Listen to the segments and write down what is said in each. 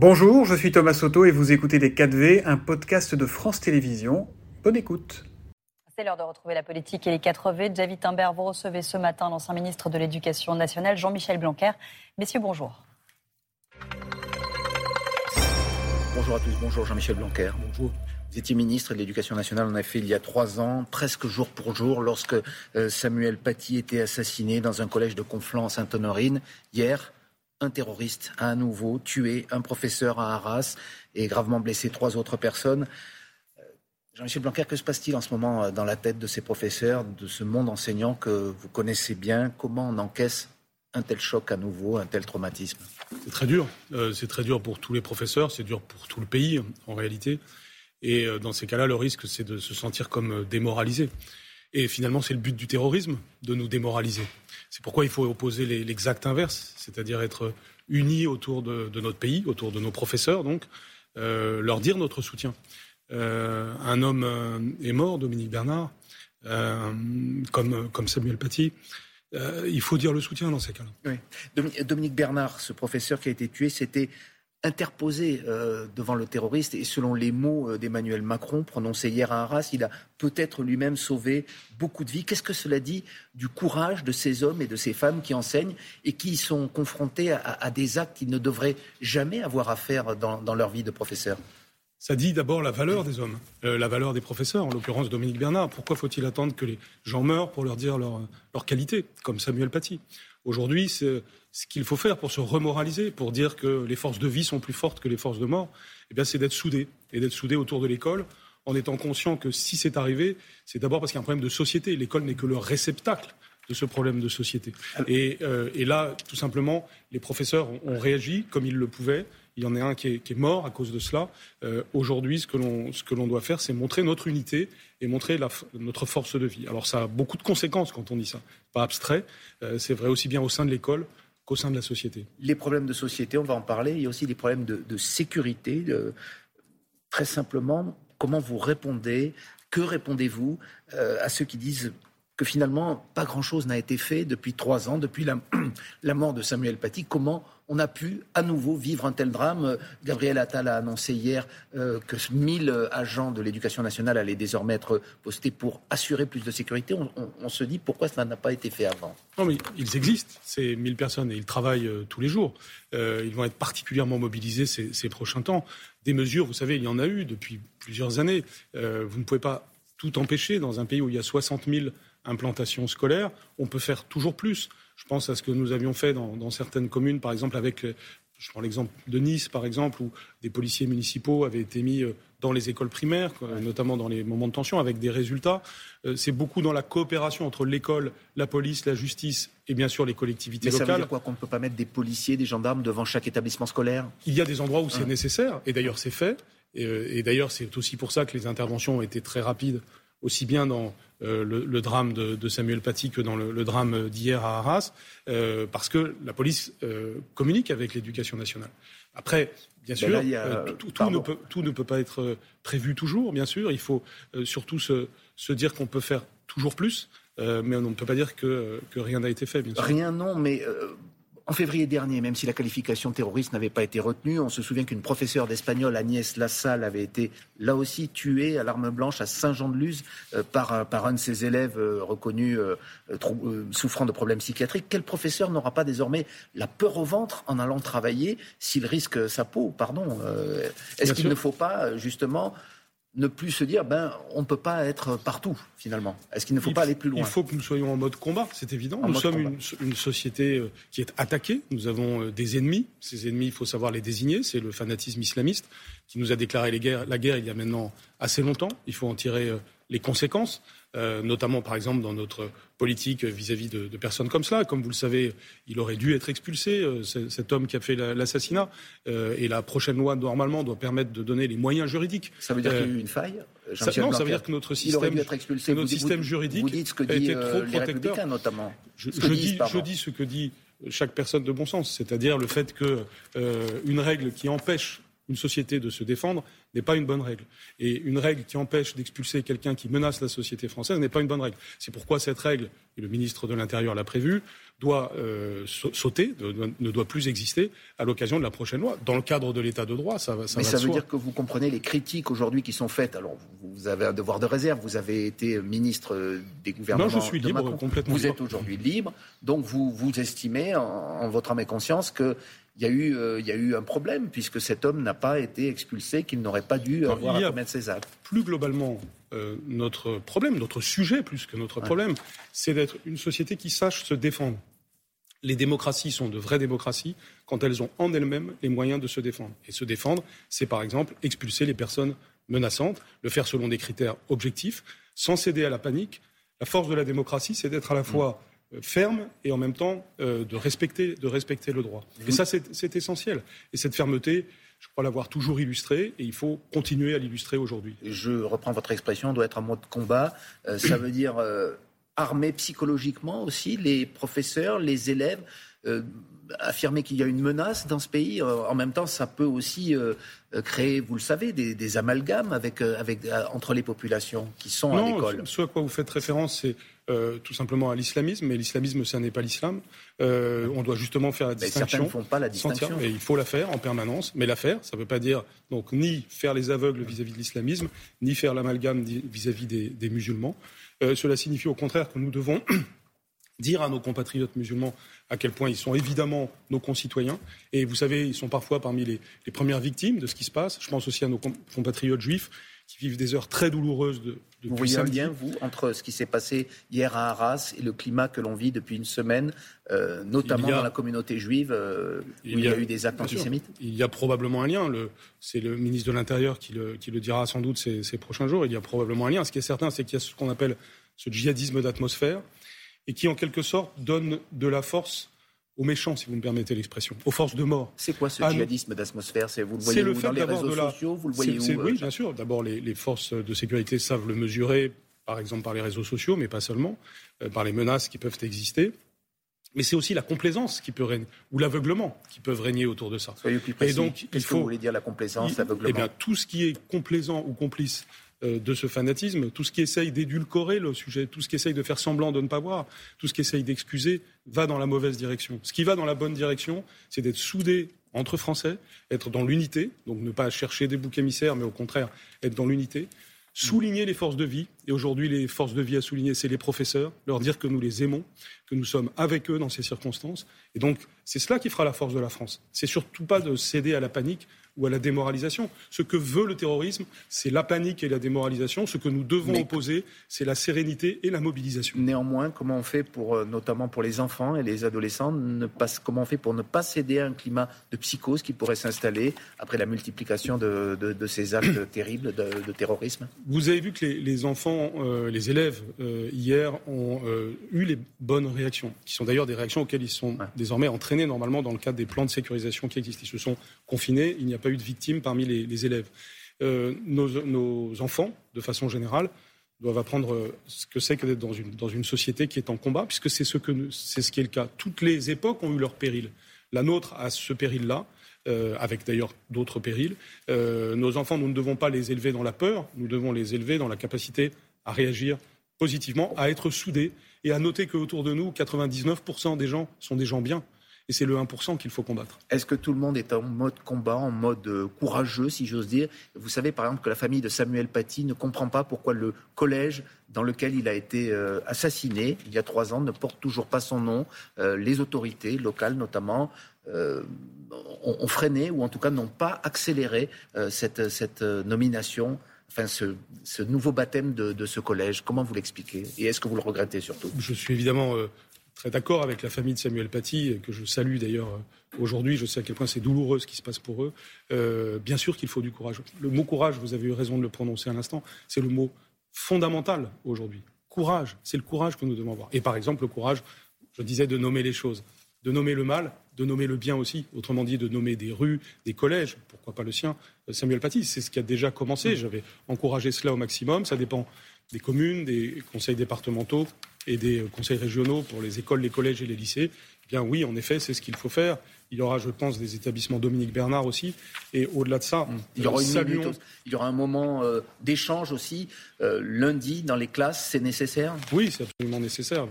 Bonjour, je suis Thomas Soto et vous écoutez Les 4V, un podcast de France Télévisions. Bonne écoute. C'est l'heure de retrouver la politique et les 4V. David Timbert, vous recevez ce matin l'ancien ministre de l'Éducation nationale, Jean-Michel Blanquer. Messieurs, bonjour. Bonjour à tous, bonjour Jean-Michel Blanquer. Bonjour. Vous étiez ministre de l'Éducation nationale, on a fait il y a trois ans, presque jour pour jour, lorsque euh, Samuel Paty était assassiné dans un collège de Conflans en Sainte-Honorine. Hier, un terroriste a à nouveau tué un professeur à Arras et gravement blessé trois autres personnes. Euh, Jean-Michel Blanquer, que se passe-t-il en ce moment euh, dans la tête de ces professeurs, de ce monde enseignant que vous connaissez bien? Comment on encaisse un tel choc à nouveau, un tel traumatisme? C'est très dur. Euh, c'est très dur pour tous les professeurs, c'est dur pour tout le pays en réalité. Et dans ces cas-là, le risque, c'est de se sentir comme démoralisé. Et finalement, c'est le but du terrorisme, de nous démoraliser. C'est pourquoi il faut opposer l'exact inverse, c'est-à-dire être unis autour de, notre pays, autour de nos professeurs, donc, euh, leur dire notre soutien. Euh, un homme euh, est mort, Dominique Bernard, comme, Samuel Paty. il faut dire le soutien dans ces cas-là. Dominique Bernard, ce professeur qui a été tué, c'était interposé euh, devant le terroriste et selon les mots euh, d'Emmanuel Macron prononcés hier à Arras, il a peut-être lui-même sauvé beaucoup de vies. Qu'est-ce que cela dit du courage de ces hommes et de ces femmes qui enseignent et qui sont confrontés à, des actes qu'ils ne devraient jamais avoir à faire dans, leur vie de professeur ça dit d'abord la valeur des hommes, euh, la valeur des professeurs, en l'occurrence Dominique Bernard. Pourquoi faut-il attendre que les gens meurent pour leur dire leur, qualité, comme Samuel Paty? Aujourd'hui, c'est ce qu'il faut faire pour se remoraliser, pour dire que les forces de vie sont plus fortes que les forces de mort, eh bien, c'est d'être soudés et d'être soudés autour de l'école en étant conscient que si c'est arrivé, c'est d'abord parce qu'il y a un problème de société. L'école n'est que le réceptacle de ce problème de société. Et, euh, là, tout simplement, les professeurs ont, réagi comme ils le pouvaient. Il y en a un qui est, mort à cause de cela. Euh, aujourd'hui, ce que l'on doit faire, c'est montrer notre unité et montrer notre force de vie. Alors ça a beaucoup de conséquences quand on dit ça. Pas abstrait. Euh, c'est vrai aussi bien au sein de l'école qu'au sein de la société. Les problèmes de société, on va en parler. Il y a aussi des problèmes de, sécurité. très simplement, comment vous répondez Que répondez-vous euh, à ceux qui disent que finalement, pas grand-chose n'a été fait depuis trois ans, depuis la, mort de Samuel Paty Comment on a pu à nouveau vivre un tel drame? Gabriel Attal a annoncé hier euh, que 1000 agents de l'éducation nationale allaient désormais être postés pour assurer plus de sécurité. On, se dit pourquoi cela n'a pas été fait avant? Non, mais ils existent, ces 1000 personnes, et ils travaillent euh, tous les jours. Euh, ils vont être particulièrement mobilisés ces, ces, prochains temps. Des mesures, vous savez, il y en a eu depuis plusieurs années. vous ne pouvez pas tout empêcher dans un pays où il y a 60 000 implantations scolaires. On peut faire toujours plus. Je pense à ce que nous avions fait dans, certaines communes, par exemple avec, euh, je prends l'exemple de Nice, par exemple, où des policiers municipaux avaient été mis euh, dans les écoles primaires, notamment dans les moments de tension, avec des résultats. Euh, c'est beaucoup dans la coopération entre l'école, la police, la justice et bien sûr les collectivités Mais locales. Ça veut dire quoi Qu'on ne peut pas mettre des policiers, des gendarmes devant chaque établissement scolaire? Il y a des endroits où c'est nécessaire, et d'ailleurs c'est fait. et d'ailleurs c'est aussi pour ça que les interventions ont été très rapides aussi bien dans euh, le, drame de, Samuel Paty que dans le, drame d'hier à Arras, euh, parce que la police euh, communique avec l'éducation nationale. Après, bien sûr, tout, ne peut, tout, ne peut, pas être prévu toujours, bien sûr. Il faut surtout se, se dire qu'on peut faire toujours plus, mais on ne peut pas dire que, que rien n'a été fait, bien sûr. Rien, non, mais en février dernier, même si la qualification terroriste n'avait pas été retenue, on se souvient qu'une professeure d'espagnol, Agnès Lassalle, avait été là aussi tuée à l'arme blanche à Saint-Jean-de-Luz euh, par, par, un de ses élèves euh, reconnus euh, souffrant de problèmes psychiatriques. Quel professeur n'aura pas désormais la peur au ventre en allant travailler s'il risque sa peau? Pardon. Est-ce qu'il ne faut pas justement ne plus se dire ben on ne peut pas être partout finalement Est-ce qu'il ne faut pas aller plus loin? Il faut que nous soyons en mode combat, c'est évident. nous sommes une, société euh, qui est attaquée. Nous avons euh, des ennemis. Ces ennemis, il faut savoir les désigner. C'est le fanatisme islamiste qui nous a déclaré la guerre il y a maintenant assez longtemps. Il faut en tirer euh, les conséquences. Euh, notamment par exemple dans notre politique vis-à-vis de, personnes comme cela. Comme vous le savez, il aurait dû être expulsé, euh, cet homme qui a fait l'assassinat. Euh, et la prochaine loi, normalement, doit permettre de donner les moyens juridiques. Ça veut dire qu'il y a eu une faille Non, ça veut dire que notre système, notre système juridique vous dites ce que dit, trop protecteur. notamment. Je, dis, je, dis, ce que dit chaque personne de bon sens, c'est-à-dire le fait qu'une règle qui empêche une société de se défendre n'est pas une bonne règle. Et une règle qui empêche d'expulser quelqu'un qui menace la société française n'est pas une bonne règle. C'est pourquoi cette règle, et le ministre de l'Intérieur l'a prévu, doit euh, sauter, ne doit plus exister à l'occasion de la prochaine loi. Dans le cadre de l'état de droit, ça, ça Mais ça veut dire que vous comprenez les critiques aujourd'hui qui sont faites. Alors, vous avez un devoir de réserve. Vous avez été ministre des gouvernements. Non, je suis libre complètement. Vous êtes aujourd'hui libre, donc vous vous estimez en, en votre âme et conscience que il y, a eu, euh, il y a eu un problème, puisque cet homme n'a pas été expulsé, qu'il n'aurait pas dû avoir à commettre ses actes. Plus globalement, euh, notre problème, notre sujet plus que notre problème, c'est d'être une société qui sache se défendre. Les démocraties sont de vraies démocraties quand elles ont en elles-mêmes les moyens de se défendre. Et se défendre, c'est par exemple expulser les personnes menaçantes, le faire selon des critères objectifs, sans céder à la panique. La force de la démocratie, c'est d'être à la fois euh, ferme et en même temps euh, de, respecter, de respecter le droit. Et ça, c'est essentiel. Et cette fermeté, je crois l'avoir toujours illustrée et il faut continuer à l'illustrer aujourd'hui. Je reprends votre expression, doit être un mode de combat. Euh, ça veut dire armer psychologiquement aussi les professeurs, les élèves affirmer qu'il y a une menace dans ce pays. En même temps, ça peut aussi créer, vous le savez, des, amalgames avec, avec, entre les populations qui sont à l'école. Ce à quoi vous faites référence, c'est euh, tout simplement à l'islamisme, mais l'islamisme, ça n'est pas l'islam. Euh, on doit justement faire la distinction. Certains ne font pas la distinction. Et il faut la faire en permanence, mais la faire, ça ne veut pas dire donc ni faire les aveugles vis-à-vis de l'islamisme, ni faire l'amalgame vis-à-vis des, musulmans. Euh, cela signifie au contraire que nous devons dire à nos compatriotes musulmans à quel point ils sont évidemment nos concitoyens. Et vous savez, ils sont parfois parmi les, les premières victimes de ce qui se passe. Je pense aussi à nos compatriotes juifs qui vivent des heures très douloureuses de, vous voyez un lien, vous, entre ce qui s'est passé hier à Arras et le climat que l'on vit depuis une semaine, euh, notamment dans la communauté juive, euh, où il y, a, eu des actes antisémites? Il y a probablement un lien. C'est le ministre de l'Intérieur qui le, qui le, dira sans doute ces, ces, prochains jours. Il y a probablement un lien. Ce qui est certain, c'est qu'il y a ce qu'on appelle ce djihadisme d'atmosphère et qui, en quelque sorte, donne de la force aux méchants, si vous me permettez l'expression, aux forces de mort. C'est quoi ce djihadisme d'atmosphère? Vous le voyez dans les réseaux sociaux Vous le voyez où Oui, euh, bien sûr. D'abord, les, forces de sécurité savent le mesurer, par exemple par les réseaux sociaux, mais pas seulement, euh, par les menaces qui peuvent exister. Mais c'est aussi la complaisance qui peut régner, ou l'aveuglement qui peuvent régner autour de ça. Soyez plus précis. Et donc, il faut. Que vous voulez dire la complaisance, l'aveuglement? Eh bien, tout ce qui est complaisant ou complice de ce fanatisme, tout ce qui essaye d'édulcorer le sujet, tout ce qui essaye de faire semblant de ne pas voir, tout ce qui essaye d'excuser, va dans la mauvaise direction. Ce qui va dans la bonne direction, c'est d'être soudé entre Français, être dans l'unité, donc ne pas chercher des boucs émissaires, mais au contraire être dans l'unité, souligner les forces de vie. Et aujourd'hui, les forces de vie à souligner, c'est les professeurs, leur dire que nous les aimons, que nous sommes avec eux dans ces circonstances. Et donc, c'est cela qui fera la force de la France. C'est surtout pas de céder à la panique, ou à la démoralisation. Ce que veut le terrorisme, c'est la panique et la démoralisation. Ce que nous devons opposer, c'est la sérénité et la mobilisation. Néanmoins, comment on fait pour, euh, notamment pour les enfants et les adolescents, ne pas, comment on fait pour ne pas céder à un climat de psychose qui pourrait s'installer après la multiplication de, ces actes terribles de, terrorisme? Vous avez vu que les, enfants, euh, les élèves, euh, hier, ont eu les bonnes réactions, qui sont d'ailleurs des réactions auxquelles ils sont désormais entraînés normalement dans le cadre des plans de sécurisation qui existent. Ils se sont confinés, il n'y a pas eu de victimes parmi les, élèves. Euh, nos, enfants, de façon générale, doivent apprendre euh, ce que c'est que d'être dans une, société qui est en combat, puisque c'est ce, que, c'est ce qui est le cas. Toutes les époques ont eu leur péril. La nôtre a ce péril-là, euh, avec d'ailleurs d'autres périls. nos enfants, nous ne devons pas les élever dans la peur, nous devons les élever dans la capacité à réagir positivement, à être soudés et à noter qu'autour de nous, 99% des gens sont des gens bien. Et c'est le 1% qu'il faut combattre. Est-ce que tout le monde est en mode combat, en mode euh, courageux, si j'ose dire? Vous savez, par exemple, que la famille de Samuel Paty ne comprend pas pourquoi le collège dans lequel il a été euh, assassiné il y a trois ans ne porte toujours pas son nom. Euh, les autorités locales, notamment, ont, freiné ou en tout cas n'ont pas accéléré cette, cette nomination enfin ce, nouveau baptême de, de, ce collège Comment vous l'expliquez? Et est-ce que vous le regrettez surtout? Je suis évidemment très d'accord avec la famille de Samuel Paty, que je salue d'ailleurs euh, aujourd'hui. Je sais à quel point c'est douloureux ce qui se passe pour eux. Euh, bien sûr qu'il faut du courage. Le mot courage, vous avez eu raison de le prononcer à l'instant, c'est le mot fondamental aujourd'hui. Courage, c'est le courage que nous devons avoir. Et par exemple, le courage, je disais, de nommer les choses, de nommer le mal, de nommer le bien aussi. Autrement dit, de nommer des rues, des collèges, pourquoi pas le sien. Euh, Samuel Paty, c'est ce qui a déjà commencé. J'avais encouragé cela au maximum. Ça dépend des communes, des conseils départementaux et des conseils régionaux pour les écoles, les collèges et les lycées. Eh bien oui, en effet, c'est ce qu'il faut faire. Il y aura, je pense, des établissements Dominique Bernard aussi. Et au-delà de ça, il y aura, une il y aura un moment euh, d'échange aussi. Euh, lundi, dans les classes, c'est nécessaire? Oui, c'est absolument nécessaire.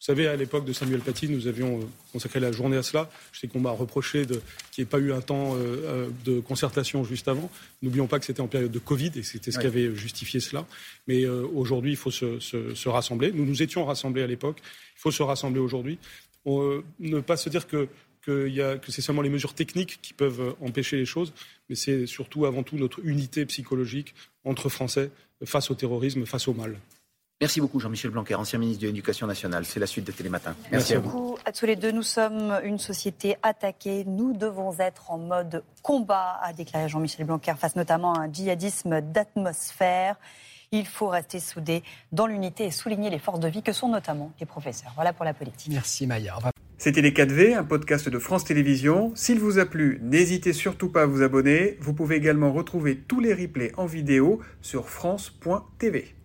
Vous savez, à l'époque de Samuel Paty, nous avions euh, consacré la journée à cela. Je sais qu'on m'a reproché qu'il n'y ait pas eu un temps de concertation juste avant. N'oublions pas que c'était en période de Covid et c'était ce qui avait justifié cela. Mais aujourd'hui, il faut se, se, rassembler. Nous nous étions rassemblés à l'époque. Il faut se rassembler aujourd'hui. ne pas se dire que que, c'est seulement les mesures techniques qui peuvent euh, empêcher les choses, mais c'est surtout avant tout notre unité psychologique entre Français face au terrorisme, face au mal. Merci beaucoup Jean-Michel Blanquer, ancien ministre de l'Éducation nationale. C'est la suite de Télématin. Merci, Merci à vous. À tous les deux, nous sommes une société attaquée. Nous devons être en mode combat, a déclaré Jean-Michel Blanquer, face notamment à un djihadisme d'atmosphère. Il faut rester soudé dans l'unité et souligner les forces de vie que sont notamment les professeurs. Voilà pour la politique. Merci Maya. C'était Les 4V, un podcast de France Télévisions. S'il vous a plu, n'hésitez surtout pas à vous abonner. Vous pouvez également retrouver tous les replays en vidéo sur France.tv.